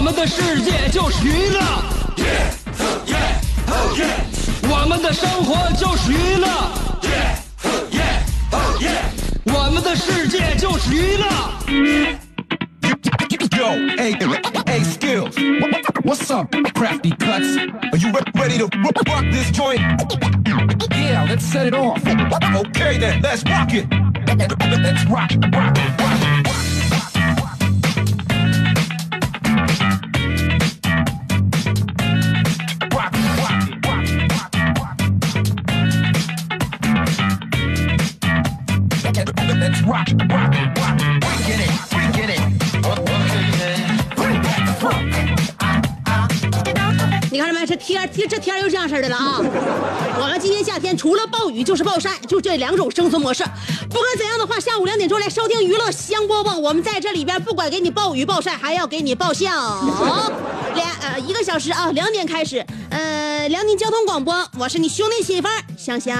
我们的世界就是娱乐，我们的生活就是娱乐，我们的世界就是娱乐。Yo, hey, hey, skills. What's up, crafty cuts? Are you ready to ro- rock this joint? Yeah, let's set it off. Okay then, let's rock it. Let's rock, rock, rock. 天儿天这天又这样式的了啊！我们今年夏天除了暴雨就是暴晒，就这两种生存模式。不管怎样的话，下午两点钟来收听娱乐香饽饽，我们在这里边不管给你暴雨暴晒，还要给你爆笑。两呃一个小时啊，两点开始。呃，辽宁交通广播，我是你兄弟媳妇香香。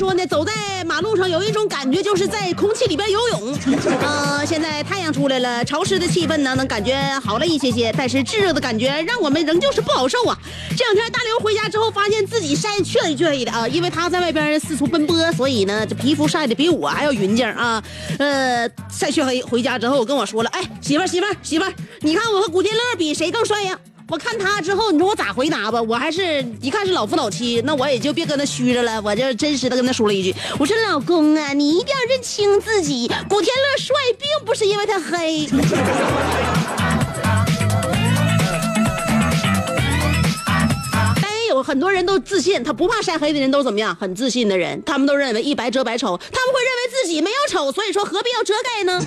说呢，走在马路上有一种感觉，就是在空气里边游泳。呃，现在太阳出来了，潮湿的气氛呢，能感觉好了一些些，但是炙热的感觉让我们仍旧是不好受啊。这两天大刘回家之后，发现自己晒黢黑黢黑的啊，因为他在外边四处奔波，所以呢，这皮肤晒的比我还要匀净啊。呃，晒黢黑，回家之后跟我说了，哎，媳妇儿，媳妇儿，媳妇儿，你看我和古天乐比谁更帅呀？我看他之后，你说我咋回答吧？我还是一看是老夫老妻，那我也就别跟他虚着了，我就真实的跟他说了一句：“我说老公啊，你一定要认清自己，古天乐帅并不是因为他黑。”很多人都自信，他不怕晒黑的人都怎么样？很自信的人，他们都认为一白遮百丑，他们会认为自己没有丑，所以说何必要遮盖呢？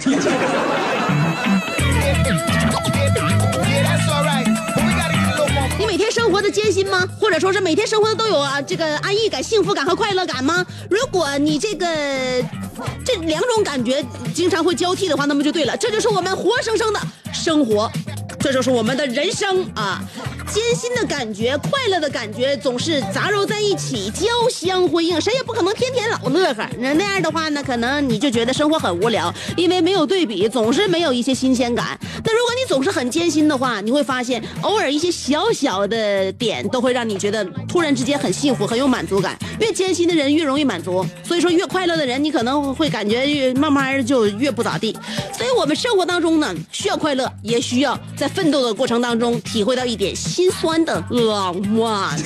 活的艰辛吗？或者说是每天生活的都有啊这个安逸感、幸福感和快乐感吗？如果你这个这两种感觉经常会交替的话，那么就对了，这就是我们活生生的生活，这就是我们的人生啊！艰辛的感觉、快乐的感觉总是杂糅在一起，交相辉映，谁也不可能天天老乐呵。那那样的话呢，可能你就觉得生活很无聊，因为没有对比，总是没有一些新鲜感。但如果你总是很艰辛的话，你会发现偶尔一些小小的点都会让你觉得突然之间很幸福、很有满足感。越艰辛的人越容易满足，所以说越快乐的人，你可能会感觉越慢慢就越不咋地。所以我们生活当中呢，需要快乐，也需要在奋斗的过程当中体会到一点心酸的浪漫。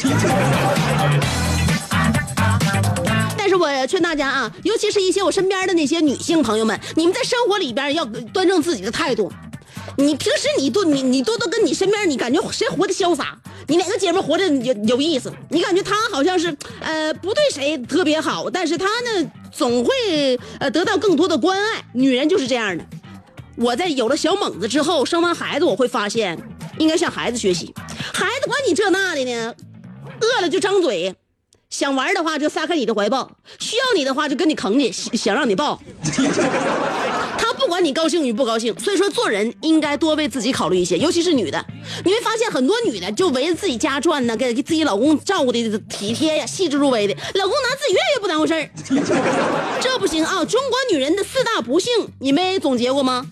但是我劝大家啊，尤其是一些我身边的那些女性朋友们，你们在生活里边要端正自己的态度。你平时你多你你多多跟你身边，你感觉谁活得潇洒？你哪个姐们活得有有意思？你感觉她好像是呃不对谁特别好，但是她呢总会呃得到更多的关爱。女人就是这样的。我在有了小猛子之后，生完孩子，我会发现应该向孩子学习。孩子管你这那的呢，饿了就张嘴，想玩的话就撒开你的怀抱，需要你的话就跟你啃你，想让你抱。他不管你高兴与不高兴，所以说做人应该多为自己考虑一些，尤其是女的。你会发现很多女的就围着自己家转呢，给给自己老公照顾的体贴呀、细致入微的，老公拿自己越来越不当回事儿。这不行啊！中国女人的四大不幸，你没总结过吗？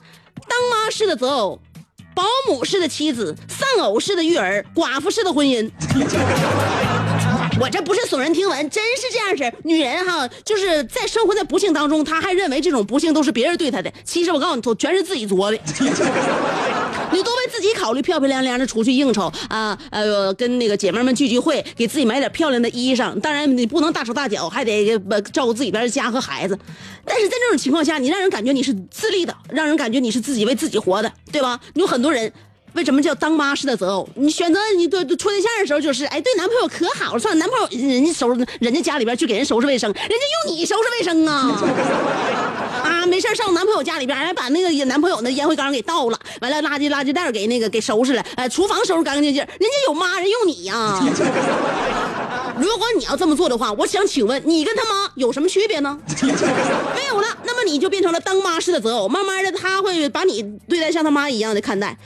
当妈式的择偶，保姆式的妻子，丧偶式的育儿，寡妇式的婚姻。我这不是耸人听闻，真是这样式儿。女人哈，就是在生活在不幸当中，她还认为这种不幸都是别人对她的。其实我告诉你，都全是自己作的。你多为自己考虑，漂漂亮亮的出去应酬啊，呃，跟那个姐妹们聚聚会，给自己买点漂亮的衣裳。当然，你不能大手大脚，还得照顾自己边的家和孩子。但是在这种情况下，你让人感觉你是自立的，让人感觉你是自己为自己活的，对吧？有很多人。为什么叫当妈式的择偶？你选择你对对处对象的时候，就是哎，对男朋友可好了，上男朋友人家收拾人家家里边去给人收拾卫生，人家用你收拾卫生啊！啊，没事上我男朋友家里边，哎，把那个男朋友那烟灰缸给倒了，完了垃圾垃圾袋给那个给收拾了，哎，厨房收拾干干净净，人家有妈，人用你呀、如果你要这么做的话，我想请问你跟他妈有什么区别呢？没有了，那么你就变成了当妈式的择偶，慢慢的他会把你对待像他妈一样的看待。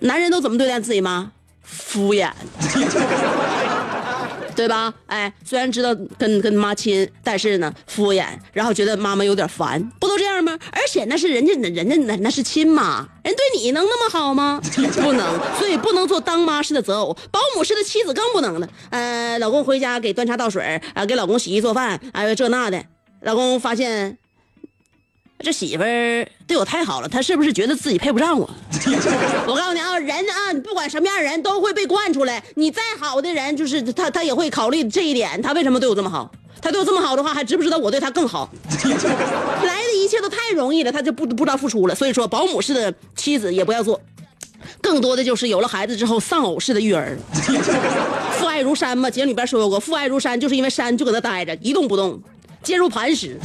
男人都怎么对待自己妈？敷衍，对吧？哎，虽然知道跟跟妈亲，但是呢敷衍，然后觉得妈妈有点烦，不都这样吗？而且那是人家人家那那是亲妈，人对你能那么好吗？不能，所以不能做当妈式的择偶，保姆式的妻子更不能了。呃，老公回家给端茶倒水，啊、给老公洗衣做饭，哎、这那的，老公发现这媳妇儿对我太好了，她是不是觉得自己配不上我？我告诉你啊，人啊，你不管什么样的人都会被惯出来。你再好的人，就是他，他也会考虑这一点。他为什么对我这么好？他对我这么好的话，还知不知道我对他更好？来的一切都太容易了，他就不不知道付出了。所以说，保姆式的妻子也不要做，更多的就是有了孩子之后丧偶式的育儿。父爱如山嘛，节目里边说过，父爱如山，就是因为山就搁那待着，一动不动，坚如磐石。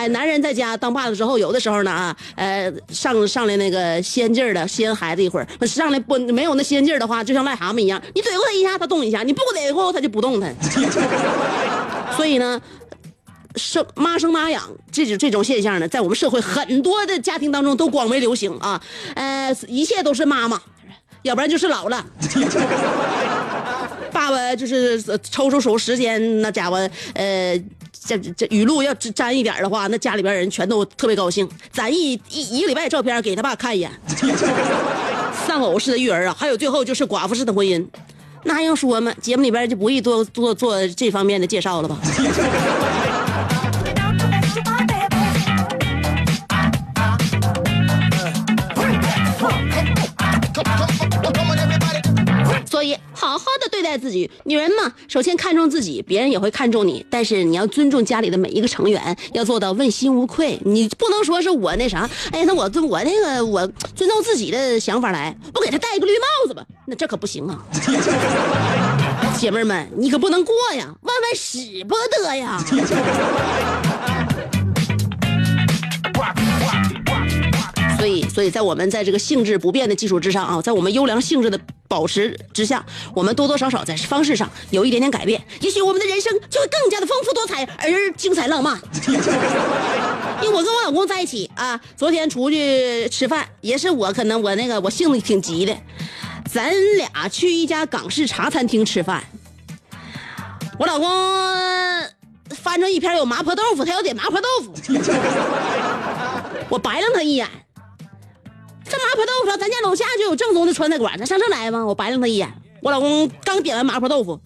哎，男人在家当爸的时候，有的时候呢啊，呃，上上来那个仙劲儿的，先孩子一会儿，上来不没有那仙劲儿的话，就像癞蛤蟆一样，你怼过他一下，他动一下；你不怼过他就不动弹。所以呢，生妈生妈养这种这种现象呢，在我们社会很多的家庭当中都广为流行啊。呃，一切都是妈妈，要不然就是老了。爸爸就是呃抽出手时间，那家伙，呃，这这语录要沾一点的话，那家里边人全都特别高兴。咱一一一个礼拜照片给他爸看一眼，丧偶式的育儿啊，还有最后就是寡妇式的婚姻，那还用说吗？节目里边就不宜多多做这方面的介绍了吧？所以，好好的对待自己。女人嘛，首先看重自己，别人也会看重你。但是你要尊重家里的每一个成员，要做到问心无愧。你不能说是我那啥，哎，那我我那个我尊重自己的想法来，我给他戴个绿帽子吧，那这可不行啊！姐妹们，你可不能过呀，万万使不得呀！所以，在我们在这个性质不变的基础之上啊，在我们优良性质的保持之下，我们多多少少在方式上有一点点改变，也许我们的人生就会更加的丰富多彩而精彩浪漫。因为我跟我老公在一起啊，昨天出去吃饭，也是我可能我那个我性子挺急的，咱俩去一家港式茶餐厅吃饭，我老公翻着一篇有麻婆豆腐，他要点麻婆豆腐，我白了他一眼。这麻婆豆腐，咱家楼下就有正宗的川菜馆，咱上这来吗？我白了他一眼。我老公刚点完麻婆豆腐，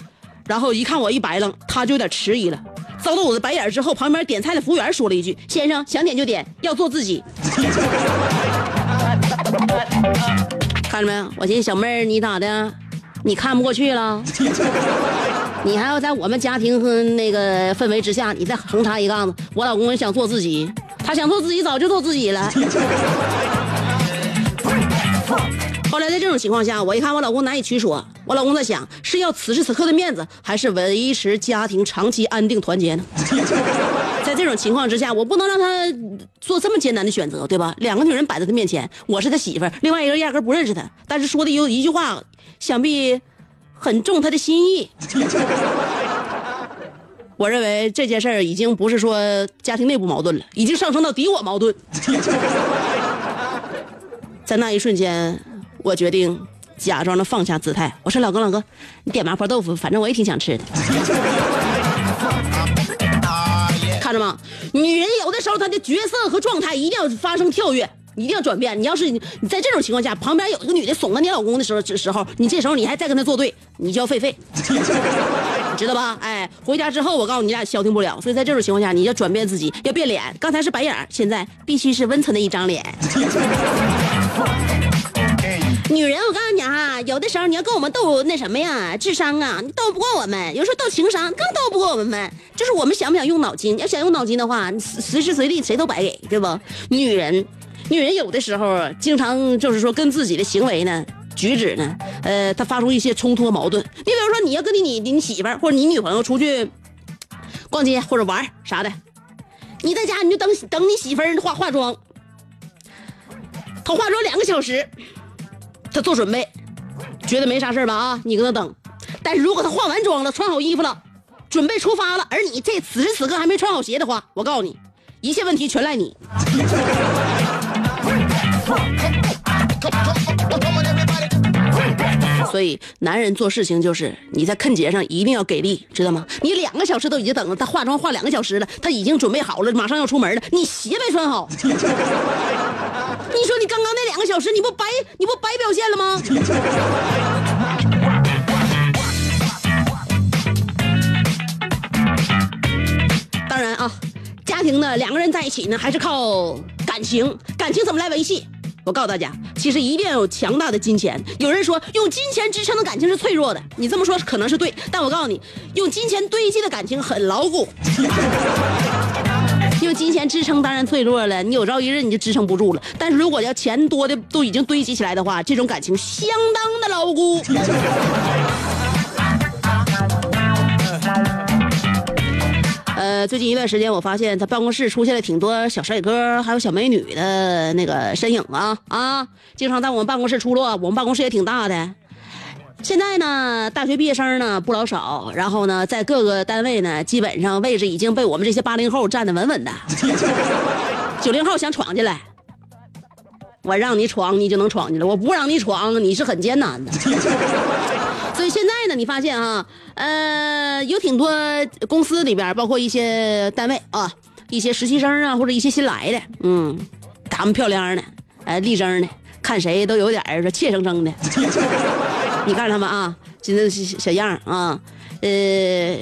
然后一看我一白楞，他就有点迟疑了。遭到我的白眼之后，旁边点菜的服务员说了一句：“先生，想点就点，要做自己。”看着没有？我寻思小妹儿，你咋的？你看不过去了？你还要在我们家庭和那个氛围之下，你再横插一杠子？我老公想做自己，他想做自己，早就做自己了。后来在这种情况下，我一看我老公难以取舍，我老公在想是要此时此刻的面子，还是维持家庭长期安定团结呢？在这种情况之下，我不能让他做这么艰难的选择，对吧？两个女人摆在他面前，我是他媳妇儿，另外一个人压根不认识他，但是说的有一句话，想必很中他的心意。我认为这件事儿已经不是说家庭内部矛盾了，已经上升到敌我矛盾。在那一瞬间，我决定假装的放下姿态。我说：“老公，老公，你点麻婆豆腐，反正我也挺想吃的。” 看着吗？女人有的时候她的角色和状态一定要发生跳跃，一定要转变。你要是你在这种情况下，旁边有一个女的怂了你老公的时候，这时候你这时候你还再跟他作对，你就要废废。知道吧？哎，回家之后我告诉你，俩消停不了。所以在这种情况下，你要转变自己，要变脸。刚才是白眼，现在必须是温存的一张脸。女人，我告诉你哈，有的时候你要跟我们斗那什么呀，智商啊，你斗不过我们；有时候斗情商，更斗不过我们。就是我们想不想用脑筋？要想用脑筋的话，你随时随地谁都白给，对不？女人女人有的时候经常就是说跟自己的行为呢、举止呢，呃，他发生一些冲突和矛盾。你比如说，你要跟你你你媳妇儿或者你女朋友出去逛街或者玩啥的，你在家你就等等你媳妇儿化化妆，她化妆两个小时，她做准备，觉得没啥事吧啊？你搁那等。但是如果她化完妆了，穿好衣服了，准备出发了，而你这此时此刻还没穿好鞋的话，我告诉你，一切问题全赖你。所以，男人做事情就是你在坑节上一定要给力，知道吗？你两个小时都已经等了，他化妆化两个小时了，他已经准备好了，马上要出门了，你鞋没穿好。你说你刚刚那两个小时，你不白你不白表现了吗？当然啊，家庭呢，两个人在一起呢，还是靠感情。感情怎么来维系？我告诉大家，其实一定要有强大的金钱。有人说用金钱支撑的感情是脆弱的，你这么说可能是对，但我告诉你，用金钱堆积的感情很牢固。用金钱支撑当然脆弱了，你有朝一日你就支撑不住了。但是如果要钱多的都已经堆积起来的话，这种感情相当的牢固。呃，最近一段时间，我发现他办公室出现了挺多小帅哥，还有小美女的那个身影啊啊！经常在我们办公室出落，我们办公室也挺大的。现在呢，大学毕业生呢不老少，然后呢，在各个单位呢，基本上位置已经被我们这些八零后占得稳稳的。九零后想闯进来，我让你闯，你就能闯进来；我不让你闯，你是很艰难的。你发现啊，呃，有挺多公司里边，包括一些单位啊，一些实习生啊，或者一些新来的，嗯，打扮漂亮的，哎，立正的，看谁都有点说怯生生的。你看他们啊，现在小小样啊，呃，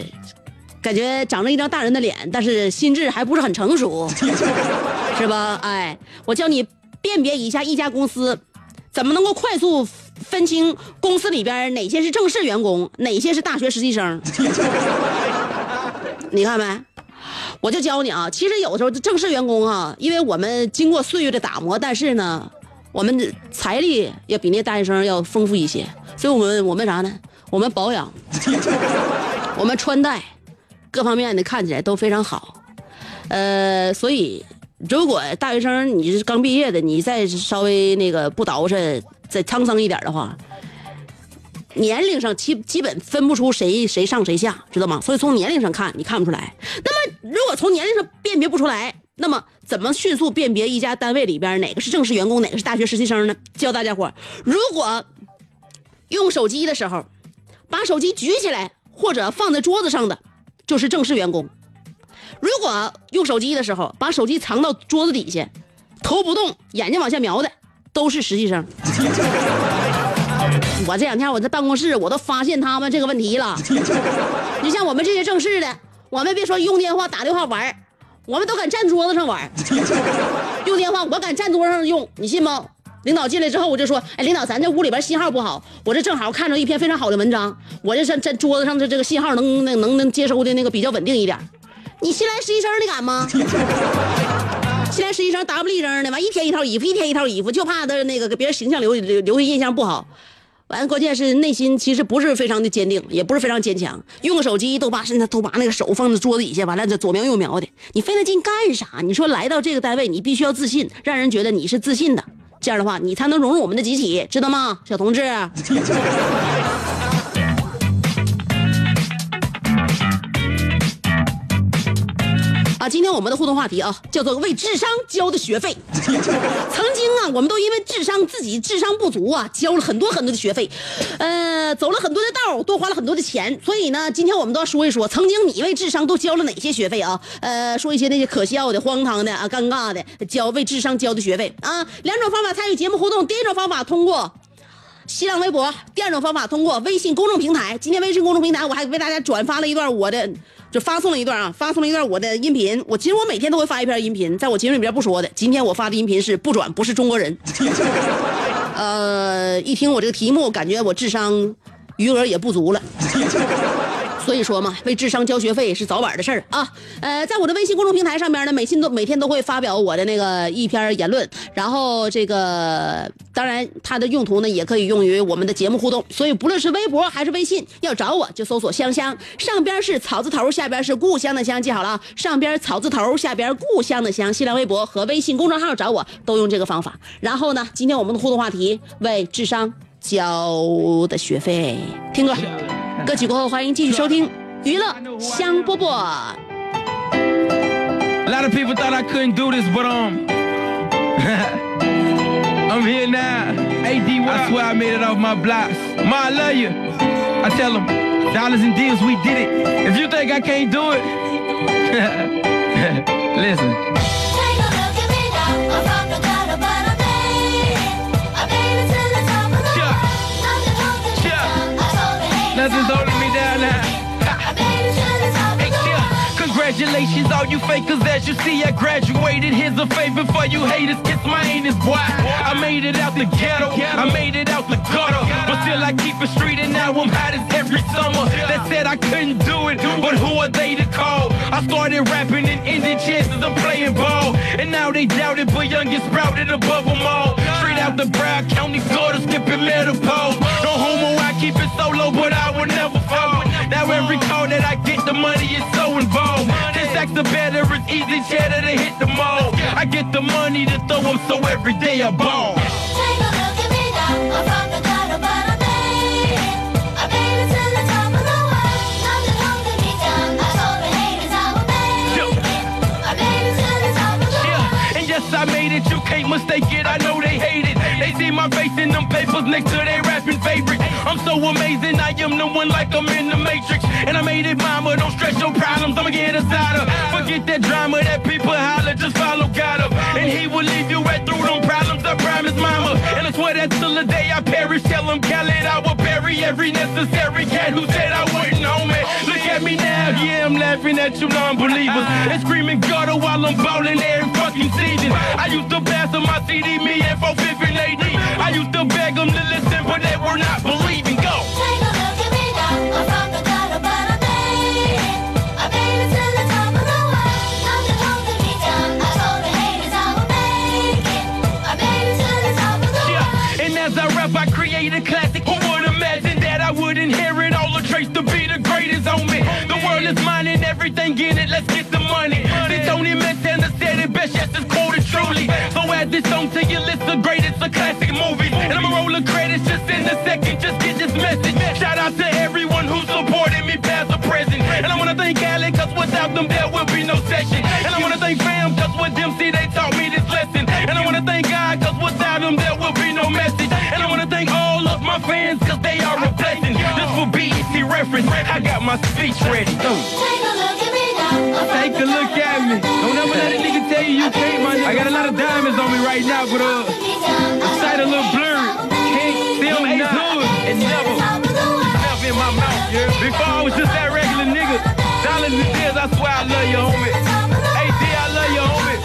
感觉长着一张大人的脸，但是心智还不是很成熟，是吧？哎，我教你辨别一下一家公司怎么能够快速。分清公司里边哪些是正式员工，哪些是大学实习生。你看没？我就教你啊。其实有时候正式员工啊，因为我们经过岁月的打磨，但是呢，我们财力要比那大学生要丰富一些，所以我们我们啥呢？我们保养，我们穿戴，各方面的看起来都非常好。呃，所以如果大学生你是刚毕业的，你再稍微那个不捯饬。再沧桑一点的话，年龄上基基本分不出谁谁上谁下，知道吗？所以从年龄上看，你看不出来。那么如果从年龄上辨别不出来，那么怎么迅速辨别一家单位里边哪个是正式员工，哪个是大学实习生呢？教大家伙，如果用手机的时候，把手机举起来或者放在桌子上的，就是正式员工；如果用手机的时候，把手机藏到桌子底下，头不动，眼睛往下瞄的。都是实习生。我这两天我在办公室，我都发现他们这个问题了。你像我们这些正式的，我们别说用电话打电话玩，我们都敢站桌子上玩。用电话我敢站桌上用，你信吗？领导进来之后，我就说，哎，领导，咱这屋里边信号不好，我这正好看着一篇非常好的文章，我这站站桌子上的这个信号能能能能接收的那个比较稳定一点。你新来实习生，你敢吗？现在实习生打不立正的，完一天一套衣服，一天一套衣服，就怕他那个给别人形象留留留下印象不好。完，关键是内心其实不是非常的坚定，也不是非常坚强。用个手机都把现在都把那个手放在桌子底下，完了这左瞄右瞄的，你费那劲干啥？你说来到这个单位，你必须要自信，让人觉得你是自信的，这样的话你才能融入我们的集体，知道吗，小同志？啊，今天我们的互动话题啊，叫做为智商交的学费。曾经啊，我们都因为智商自己智商不足啊，交了很多很多的学费，呃，走了很多的道，多花了很多的钱。所以呢，今天我们都要说一说，曾经你为智商都交了哪些学费啊？呃，说一些那些可笑的、荒唐的啊、尴尬的，交为智商交的学费啊。两种方法参与节目互动，第一种方法通过新浪微博，第二种方法通过微信公众平台。今天微信公众平台我还为大家转发了一段我的。就发送了一段啊，发送了一段我的音频。我其实我每天都会发一篇音频，在我节目里边不说的。今天我发的音频是不转，不是中国人。呃，一听我这个题目，感觉我智商余额也不足了。所以说嘛，为智商交学费是早晚的事儿啊。呃，在我的微信公众平台上边呢，每信都每天都会发表我的那个一篇言论，然后这个当然它的用途呢也可以用于我们的节目互动。所以不论是微博还是微信，要找我就搜索香香，上边是草字头，下边是故乡的乡，记好了啊，上边草字头，下边故乡的乡。新浪微博和微信公众号找我都用这个方法。然后呢，今天我们的互动话题为智商交的学费，听歌。歌曲过后，欢迎继续收听娱乐香饽饽。A lot of people thought I couldn't do this, but um, I'm here now. AD, I swear I made it off my blocks. Ma, I love you. I tell them, dollars and deals, we did it. If you think I can't do it, listen. Nothing's holding me down now. Congratulations, all you fakers. As you see, I graduated. Here's a favor for you haters. Kiss my anus, boy. I made it out the ghetto. I made it out the gutter. But still, I keep it street, and now I'm hot as every summer. They said I couldn't do it, but who are they to call? I started rapping and ended chances of playing ball. And now they doubt it, but young get sprouted above them all. Out the Broward County, Florida, skipping middle pole. No homo, I keep it solo, but I will never fall. Now every call that I get, the money is so involved. This acts the better, it's easy cheddar to hit the mall. I get the money to throw them, so every day I ball. Take a look at me now. I'm from the gutter, but I made it. I to the top of the world. Nothing holding me down. I told the haters I would make it. I made it to the top of the world. Yeah, and yes, I made it. You can't mistake it. I see my face in them papers next to their rapping favorite. I'm so amazing. I am the one like I'm in the Matrix. And I made it, mama. Don't stress your problems. I'ma get aside of. Forget that drama that people holler. Just follow God up. And he will leave you right through them problems. I promise, mama. And I swear that till the day I perish. Tell him, Khaled, I will bury every necessary cat who said I wouldn't, homie. At me now. Yeah, I'm laughing at you non-believers. And screaming gutter while I'm ballin' every fucking season. I used to pass on my CD, me and 450 and AD. I used to beg them to listen, but they were not believing. Everything in it. Let's get the money. This Tony Montana said it best, yes, it's quoted truly. So add this song to your list of greatest, a classic movie. And I'ma roll the credits just in a second. Just get this message. Shout out to everyone who supported me, past or present. And I wanna thank Alec, cause without them there will be no session. And I wanna thank fam, cause with them, see, they taught me this lesson. And I wanna thank God, cause without them there will be no message. And I wanna thank all of my fans, BET I got my speech ready. Ooh. Take a look at me now. Take a look at me. Don't ever let a nigga tell you you can't, my nigga. I got a lot of diamonds on me right now, but uh, the sight a little blurry. Can't see them Ace Hood and never, never in my mouth, yeah. Before I was just that regular nigga. Dollars and deals, I swear I love you, homie. Hey, D, I love you, homie.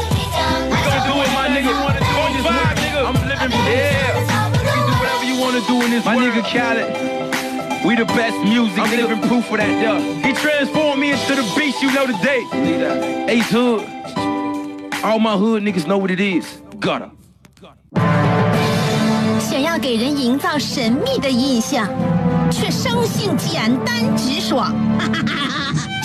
We gon' do it, my nigga. On five, nigga. I'm living, yeah. You can do whatever you wanna do in this My nigga Khaled. We the best music. I'm living proof of that, yeah. He transformed me into the beast you know today. Ace Hood. All my hood niggas know what it is. Gutter. 想要给人营造神秘的印象，却生性简单直爽；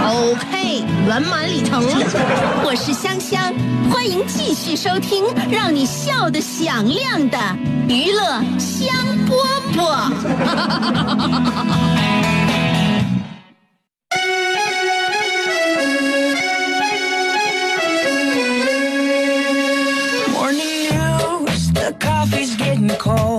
OK，圆满礼成。我是香香，欢迎继续收听让你笑得响亮的娱乐香饽饽。Morning news, the coffee's getting cold.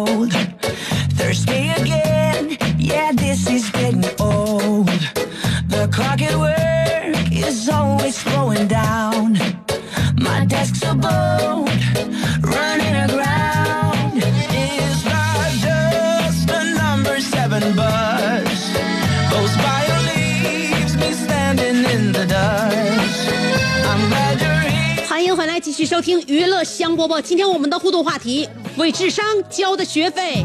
继续收听娱乐香饽饽。今天我们的互动话题：为智商交的学费。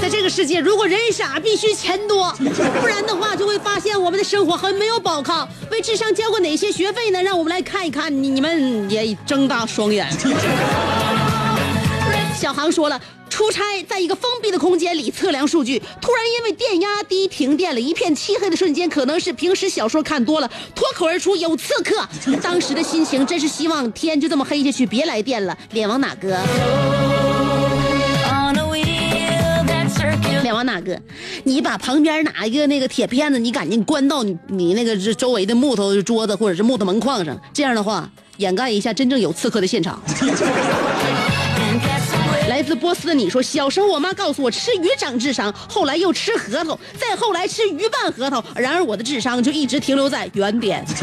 在这个世界，如果人傻，必须钱多，不然的话就会发现我们的生活很没有保障。为智商交过哪些学费呢？让我们来看一看，你你们也睁大双眼。小航说了，出差在一个封闭的空间里测量数据，突然因为电压低停电了，一片漆黑的瞬间，可能是平时小说看多了，脱口而出有刺客。当时的心情真是希望天就这么黑下去，别来电了。脸往哪搁？脸往哪搁？你把旁边哪一个那个铁片子，你赶紧关到你你那个是周围的木头桌子或者是木头门框上，这样的话掩盖一下真正有刺客的现场。来自波斯的你说，小时候我妈告诉我吃鱼长智商，后来又吃核桃，再后来吃鱼拌核桃，然而我的智商就一直停留在原点。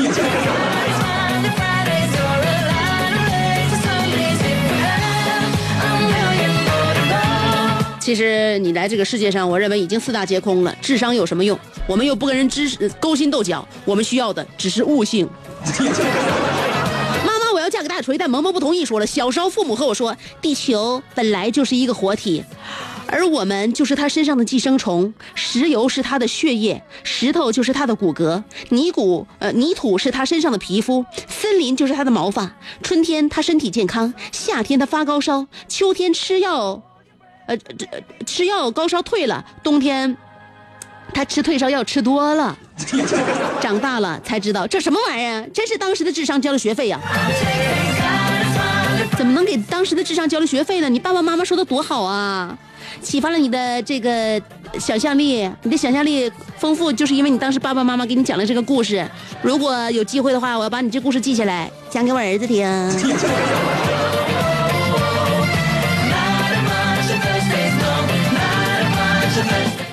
其实你来这个世界上，我认为已经四大皆空了，智商有什么用？我们又不跟人知识勾心斗角，我们需要的只是悟性。妈妈，我要嫁给大锤，但萌萌不同意。说了，小时候父母和我说，地球本来就是一个活体，而我们就是它身上的寄生虫。石油是它的血液，石头就是它的骨骼，泥土呃泥土是它身上的皮肤，森林就是它的毛发。春天它身体健康，夏天它发高烧，秋天吃药，呃这呃吃药高烧退了，冬天。他吃退烧药吃多了，长大了才知道这什么玩意儿，真是当时的智商交了学费呀、怎么能给当时的智商交了学费呢？你爸爸妈妈说的多好啊，启发了你的这个想象力，你的想象力丰富，就是因为你当时爸爸妈妈给你讲了这个故事。如果有机会的话，我要把你这故事记下来，讲给我儿子听。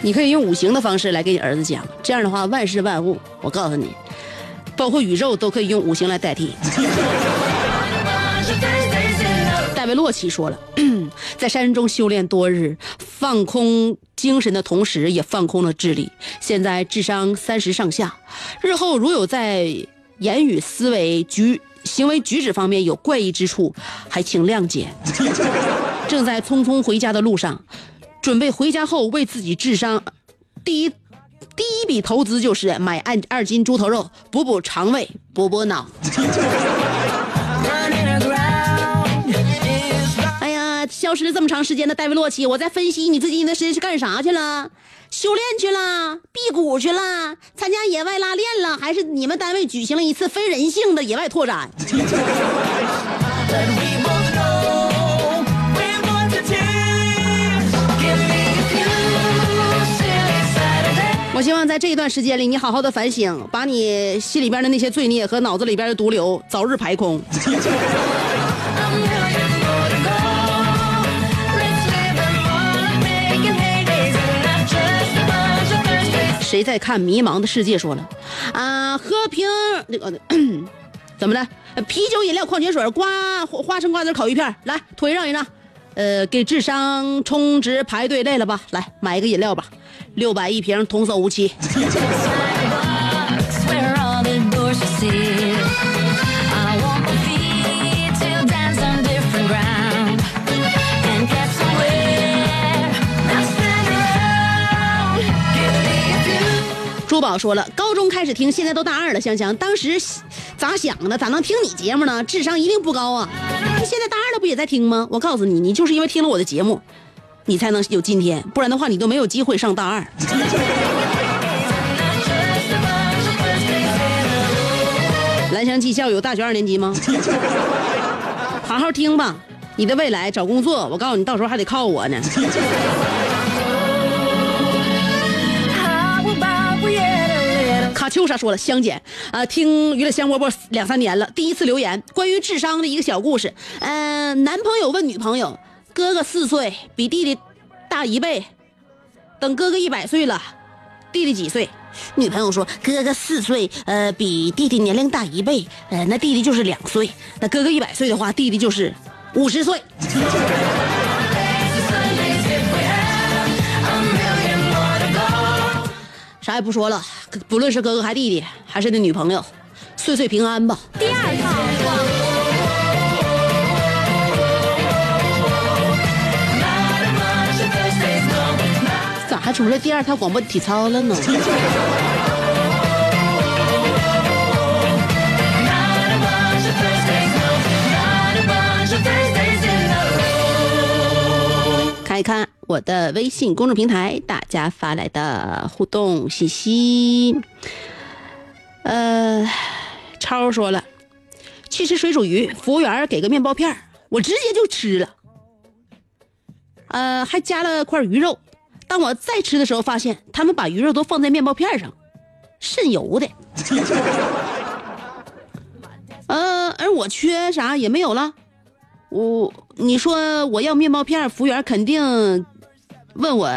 你可以用五行的方式来给你儿子讲，这样的话，万事万物，我告诉你，包括宇宙都可以用五行来代替。被洛奇说了，在山中修炼多日，放空精神的同时，也放空了智力。现在智商三十上下，日后如有在言语、思维、举行为举止方面有怪异之处，还请谅解。正在匆匆回家的路上，准备回家后为自己智商第一第一笔投资就是买二二斤猪头肉，补补肠胃，补补脑。消失了这么长时间的戴维洛奇，我在分析你最近的时间是干啥去了？修炼去了，辟谷去了，参加野外拉练了，还是你们单位举行了一次非人性的野外拓展？我希望在这一段时间里，你好好的反省，把你心里边的那些罪孽和脑子里边的毒瘤早日排空。谁在看《迷茫的世界》？说了，啊，喝瓶那个 怎么的？啤酒、饮料、矿泉水、瓜花花生、瓜子、烤鱼片，来腿让一让。呃，给智商充值排队累了吧？来买一个饮料吧，六百一瓶，童叟无欺。珠宝说了，高中开始听，现在都大二了。香香，当时咋想的？咋能听你节目呢？智商一定不高啊！现在大二了，不也在听吗？我告诉你，你就是因为听了我的节目，你才能有今天，不然的话，你都没有机会上大二。蓝翔技校有大学二年级吗？好好听吧，你的未来找工作，我告诉你，到时候还得靠我呢。秋莎说了，香姐，呃，听娱乐香饽饽两三年了，第一次留言，关于智商的一个小故事。嗯、男朋友问女朋友，哥哥四岁，比弟弟大一倍，等哥哥一百岁了，弟弟几岁？女朋友说，哥哥四岁，呃，比弟弟年龄大一倍，呃，那弟弟就是两岁，那哥哥一百岁的话，弟弟就是五十岁。啥也不说了，不论是哥哥还弟弟，还是那女朋友，岁岁平安吧。第二套咋还出来第二套广播体操了呢？看一看我的微信公众平台，大家发来的互动信息。呃，超说了，去吃水煮鱼，服务员给个面包片我直接就吃了。呃，还加了块鱼肉。当我再吃的时候，发现他们把鱼肉都放在面包片上，渗油的。呃，而我缺啥也没有了。我你说我要面包片，服务员肯定问我，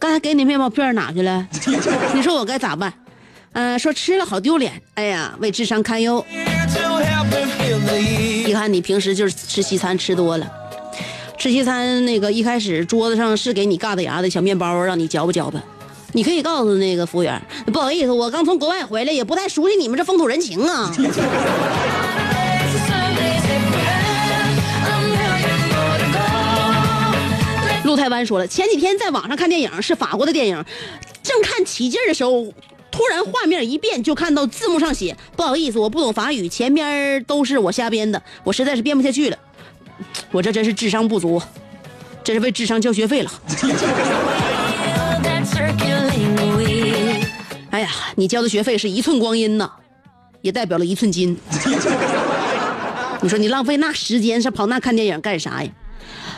刚才给你面包片哪去了？你说我该咋办？呃，说吃了好丢脸。哎呀，为智商堪忧。一看你平时就是吃西餐吃多了。吃西餐那个一开始桌子上是给你嘎子牙的小面包，让你嚼吧嚼吧。你可以告诉那个服务员，不好意思，我刚从国外回来，也不太熟悉你们这风土人情啊。台湾说了，前几天在网上看电影，是法国的电影，正看起劲的时候，突然画面一变，就看到字幕上写：“不好意思，我不懂法语，前边都是我瞎编的，我实在是编不下去了。”我这真是智商不足，这是为智商交学费了。哎呀，你交的学费是一寸光阴呐，也代表了一寸金。你说你浪费那时间是跑那看电影干啥呀？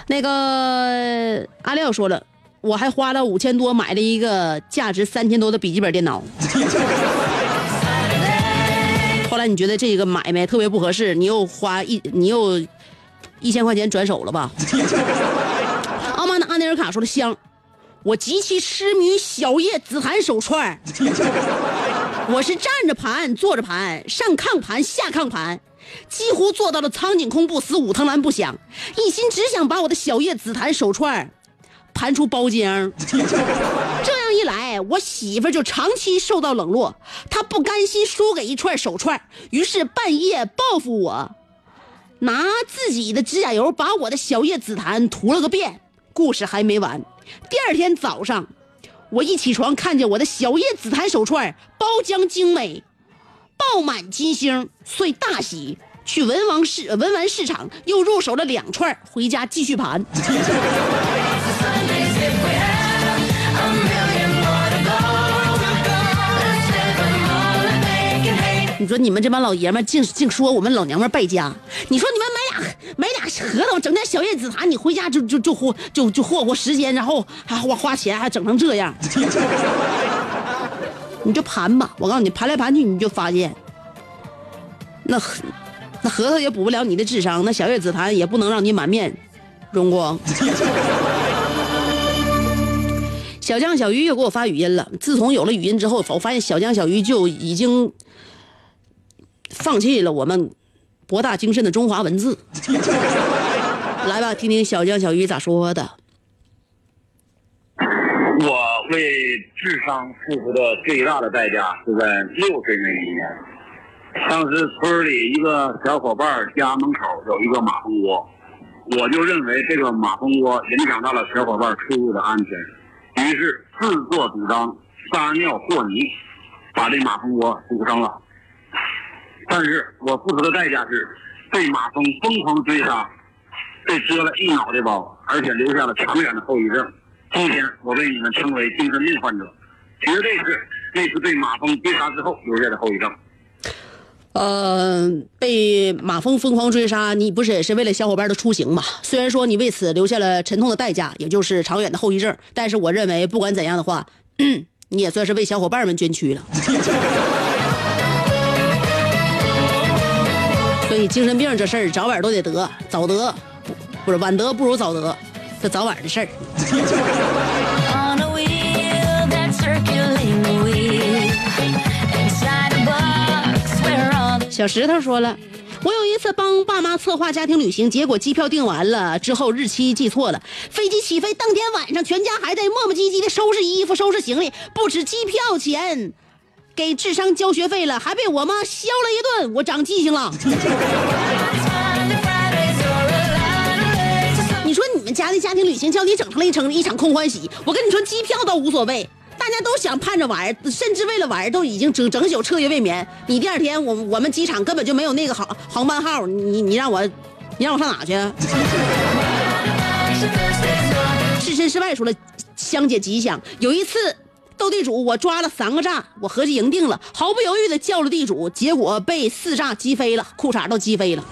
那个阿廖说了，我还花了五千多买了一个价值三千多的笔记本电脑。后来你觉得这个买卖特别不合适，你又花一你又一千块钱转手了吧？傲慢的阿内尔卡说了香，我极其痴迷小叶紫檀手串 我是站着盘、坐着盘、上炕盘、下炕盘，几乎做到了苍井空不死、武藤兰不响，一心只想把我的小叶紫檀手串儿盘出包浆。这样一来，我媳妇儿就长期受到冷落，她不甘心输给一串手串，于是半夜报复我。拿自己的指甲油把我的小叶紫檀涂了个遍。故事还没完，第二天早上，我一起床看见我的小叶紫檀手串包浆精美，爆满金星，遂大喜。去文王市文玩市场又入手了两串，回家继续盘。你说你们这帮老爷们净净说我们老娘们败家，你说你们买俩买俩核桃，整点小叶紫檀，你回家就就就霍就就霍霍时间，然后还花花钱，还整成这样，你就盘吧。我告诉你，盘来盘去，你就发现，那核那核桃也补不了你的智商，那小叶紫檀也不能让你满面荣光。小江小鱼又给我发语音了。自从有了语音之后，我发现小江小鱼就已经放弃了我们博大精深的中华文字。来吧，听听小江小鱼咋说的。为智商付出的最大的代价是在六岁那一年，当时村里一个小伙伴家门口有一个马蜂窝，我就认为这个马蜂窝影响到了小伙伴出入的安全，于是自作主张撒尿和泥，把这马蜂窝堵上了。但是我付出的代价是被马蜂疯狂追杀，被蛰了一脑袋包，而且留下了长远的后遗症。今天我被你们称为精神病患者，绝对是那次被马蜂追杀之后留下的后遗症。呃，被马蜂疯狂追杀，你不是也是为了小伙伴的出行吗？虽然说你为此留下了沉痛的代价，也就是长远的后遗症，但是我认为不管怎样的话，你也算是为小伙伴们捐躯了。所以精神病这事儿早晚都得得，早得不不是晚得不如早得，这早晚的事儿。小石头说了，我有一次帮爸妈策划家庭旅行，结果机票订完了之后日期记错了，飞机起飞当天晚上，全家还在磨磨唧唧的收拾衣服、收拾行李，不止机票钱，给智商交学费了，还被我妈削了一顿，我长记性了。家的家庭旅行叫你整成了一场一场空欢喜，我跟你说机票倒无所谓，大家都想盼着玩，甚至为了玩都已经整整宿彻夜未眠。你第二天我我们机场根本就没有那个航航班号，你你让我你让我上哪去？置身事外说了，香姐吉祥。有一次斗地主，我抓了三个炸，我合计赢定了，毫不犹豫的叫了地主，结果被四炸击飞了，裤衩都击飞了。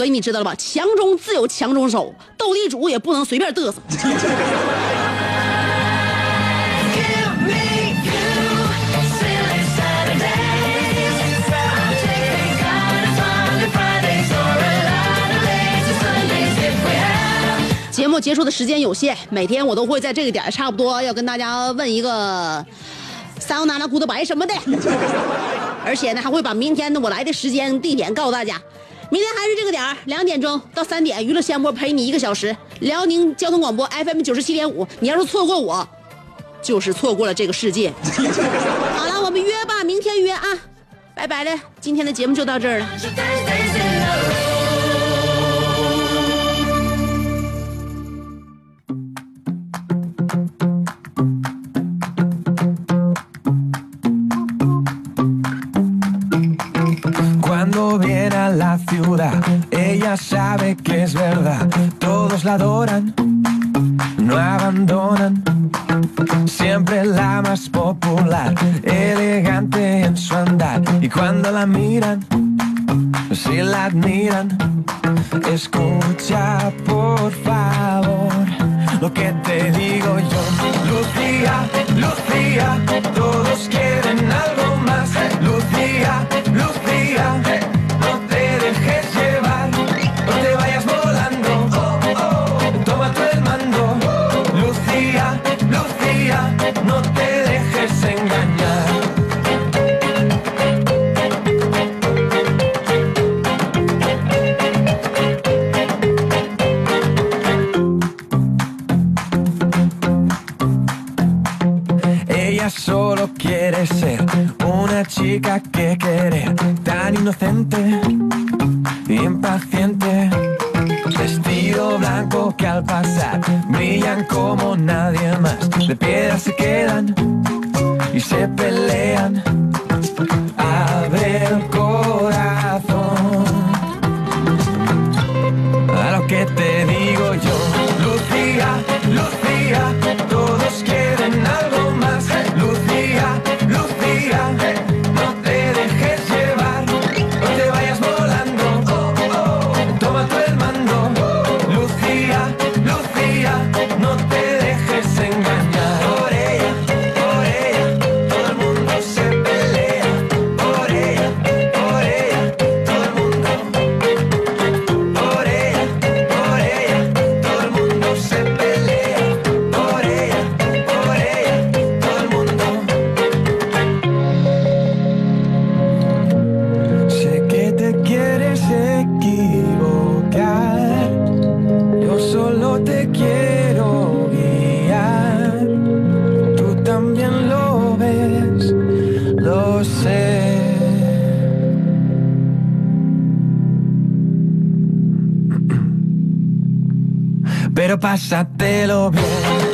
所以你知道了吧？强中自有强中手，斗地主也不能随便嘚瑟。节目结束的时间有限，每天我都会在这个点儿差不多要跟大家问一个桑欧娜娜、古德白什么的，而且呢还会把明天的我来的时间、地点告诉大家。明天还是这个点儿，两点钟到三点，娱乐香波陪你一个小时。辽宁交通广播 FM 九十七点五，你要是错过我，就是错过了这个世界。好了，我们约吧，明天约啊，拜拜了，今天的节目就到这儿了。Cuando viene a la ciudad, ella sabe que es verdad. Todos la adoran, no abandonan. Siempre la más popular, elegante en su andar. Y cuando la miran, si la admiran, escucha por favor lo que te digo yo. Lucía, Lucía, todos quieren algo más. Lucía, Lucía, yeah. Hey. Inocente, impaciente. Vestido blanco que al pasar brillan como nadie más. De piedra se quedan y se pelean. Abre el corazón lo sé. Pero pásatelo bien.